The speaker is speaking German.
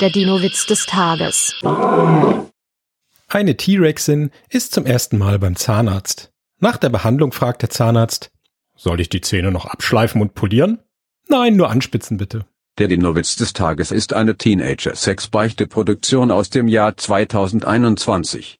Der Dino-Witz des Tages. Eine T-Rexin ist zum ersten Mal beim Zahnarzt. Nach der Behandlung fragt der Zahnarzt, soll ich die Zähne noch abschleifen und polieren? Nein, nur anspitzen bitte. Der Dino-Witz des Tages ist eine Teenager-Sex-Beichte-Produktion aus dem Jahr 2021.